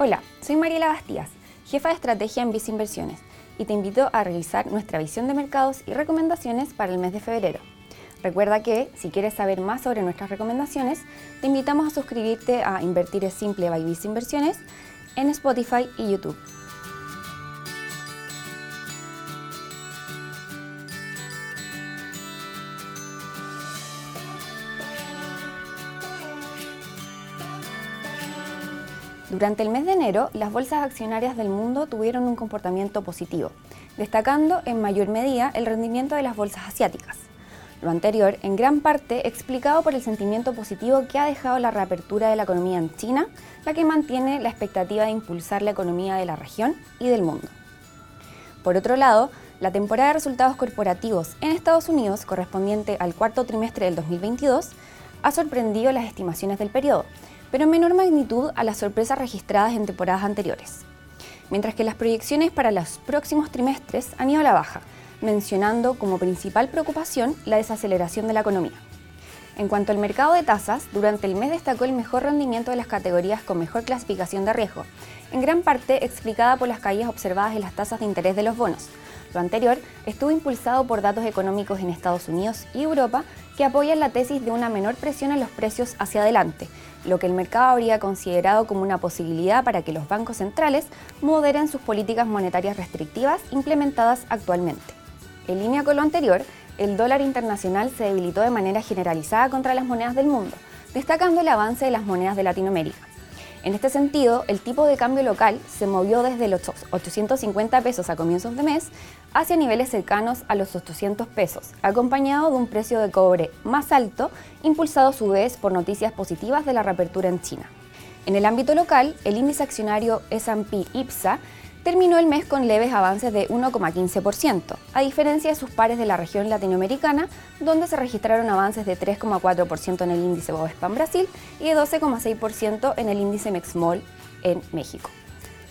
Hola, soy Mariela Bastías, jefa de estrategia en Visa Inversiones, y te invito a revisar nuestra visión de mercados y recomendaciones para el mes de febrero. Recuerda que, si quieres saber más sobre nuestras recomendaciones, te invitamos a suscribirte a Invertir es Simple by Visa Inversiones en Spotify y YouTube. Durante el mes de enero, las bolsas accionarias del mundo tuvieron un comportamiento positivo, destacando en mayor medida el rendimiento de las bolsas asiáticas. Lo anterior, en gran parte, explicado por el sentimiento positivo que ha dejado la reapertura de la economía en China, la que mantiene la expectativa de impulsar la economía de la región y del mundo. Por otro lado, la temporada de resultados corporativos en Estados Unidos, correspondiente al cuarto trimestre del 2022, ha sorprendido las estimaciones del periodo, pero en menor magnitud a las sorpresas registradas en temporadas anteriores. Mientras que las proyecciones para los próximos trimestres han ido a la baja, mencionando como principal preocupación la desaceleración de la economía. En cuanto al mercado de tasas, durante el mes destacó el mejor rendimiento de las categorías con mejor clasificación de riesgo, en gran parte explicada por las caídas observadas en las tasas de interés de los bonos. Lo anterior estuvo impulsado por datos económicos en Estados Unidos y Europa que apoyan la tesis de una menor presión en los precios hacia adelante, lo que el mercado habría considerado como una posibilidad para que los bancos centrales moderen sus políticas monetarias restrictivas implementadas actualmente. En línea con lo anterior, el dólar internacional se debilitó de manera generalizada contra las monedas del mundo, destacando el avance de las monedas de Latinoamérica. En este sentido, el tipo de cambio local se movió desde los 850 pesos a comienzos de mes hacia niveles cercanos a los 800 pesos, acompañado de un precio de cobre más alto, impulsado a su vez por noticias positivas de la reapertura en China. En el ámbito local, el índice accionario S&P IPSA terminó el mes con leves avances de 1,15%, a diferencia de sus pares de la región latinoamericana, donde se registraron avances de 3,4% en el índice Bovespa en Brasil y de 12,6% en el índice Mexmol en México.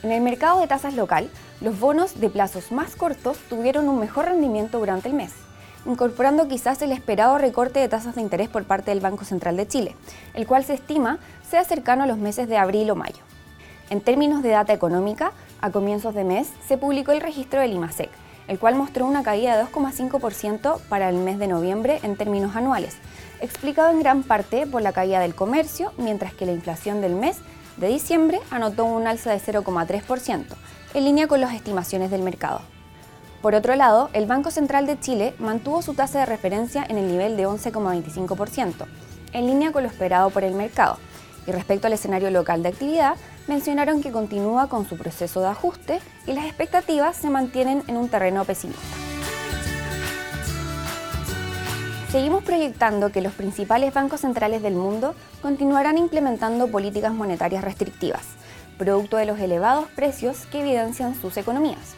En el mercado de tasas local, los bonos de plazos más cortos tuvieron un mejor rendimiento durante el mes, incorporando quizás el esperado recorte de tasas de interés por parte del Banco Central de Chile, el cual se estima sea cercano a los meses de abril o mayo. En términos de data económica, a comienzos de mes se publicó el registro del IMASEC, el cual mostró una caída de 2,5% para el mes de noviembre en términos anuales, explicado en gran parte por la caída del comercio, mientras que la inflación del mes de diciembre anotó un alza de 0,3%, en línea con las estimaciones del mercado. Por otro lado, el Banco Central de Chile mantuvo su tasa de referencia en el nivel de 11,25%, en línea con lo esperado por el mercado. Y respecto al escenario local de actividad, mencionaron que continúa con su proceso de ajuste y las expectativas se mantienen en un terreno pesimista. Seguimos proyectando que los principales bancos centrales del mundo continuarán implementando políticas monetarias restrictivas, producto de los elevados precios que evidencian sus economías.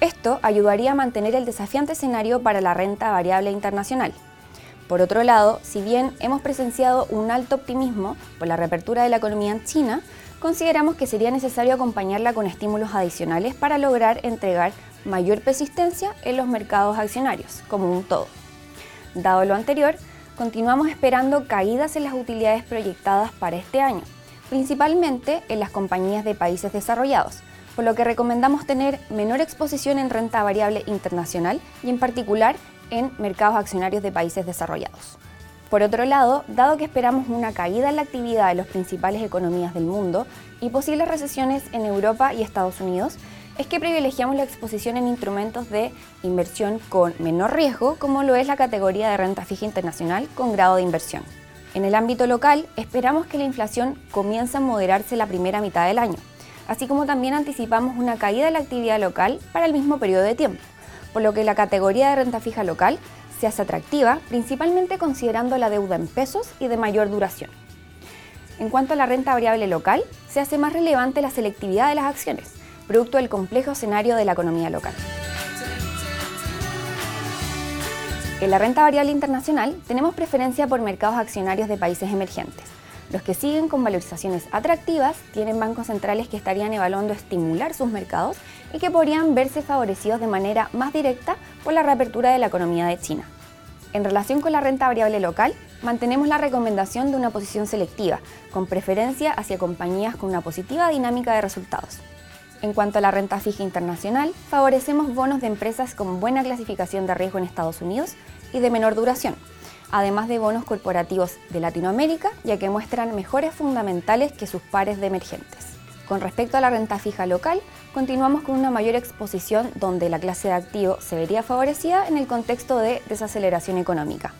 Esto ayudaría a mantener el desafiante escenario para la renta variable internacional. Por otro lado, si bien hemos presenciado un alto optimismo por la reapertura de la economía en China, consideramos que sería necesario acompañarla con estímulos adicionales para lograr entregar mayor persistencia en los mercados accionarios, como un todo. Dado lo anterior, continuamos esperando caídas en las utilidades proyectadas para este año, principalmente en las compañías de países desarrollados, por lo que recomendamos tener menor exposición en renta variable internacional y en particular en mercados accionarios de países desarrollados. Por otro lado, dado que esperamos una caída en la actividad de las principales economías del mundo y posibles recesiones en Europa y Estados Unidos, es que privilegiamos la exposición en instrumentos de inversión con menor riesgo, como lo es la categoría de renta fija internacional con grado de inversión. En el ámbito local, esperamos que la inflación comience a moderarse la primera mitad del año, así como también anticipamos una caída de la actividad local para el mismo periodo de tiempo, por lo que la categoría de renta fija local se hace atractiva, principalmente considerando la deuda en pesos y de mayor duración. En cuanto a la renta variable local, se hace más relevante la selectividad de las acciones, producto del complejo escenario de la economía local. En la renta variable internacional tenemos preferencia por mercados accionarios de países emergentes. Los que siguen con valorizaciones atractivas tienen bancos centrales que estarían evaluando estimular sus mercados y que podrían verse favorecidos de manera más directa por la reapertura de la economía de China. En relación con la renta variable local, mantenemos la recomendación de una posición selectiva, con preferencia hacia compañías con una positiva dinámica de resultados. En cuanto a la renta fija internacional, favorecemos bonos de empresas con buena clasificación de riesgo en Estados Unidos y de menor duración, además de bonos corporativos de Latinoamérica, ya que muestran mejores fundamentales que sus pares de emergentes. Con respecto a la renta fija local, continuamos con una mayor exposición donde la clase de activo se vería favorecida en el contexto de desaceleración económica.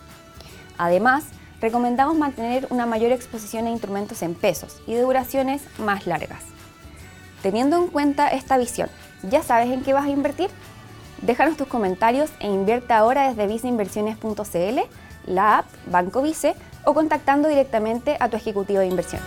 Además, recomendamos mantener una mayor exposición a instrumentos en pesos y de duraciones más largas. Teniendo en cuenta esta visión, ¿ya sabes en qué vas a invertir? Déjanos tus comentarios e invierte ahora desde viceinversiones.cl, la app Banco Vice o contactando directamente a tu ejecutivo de inversión.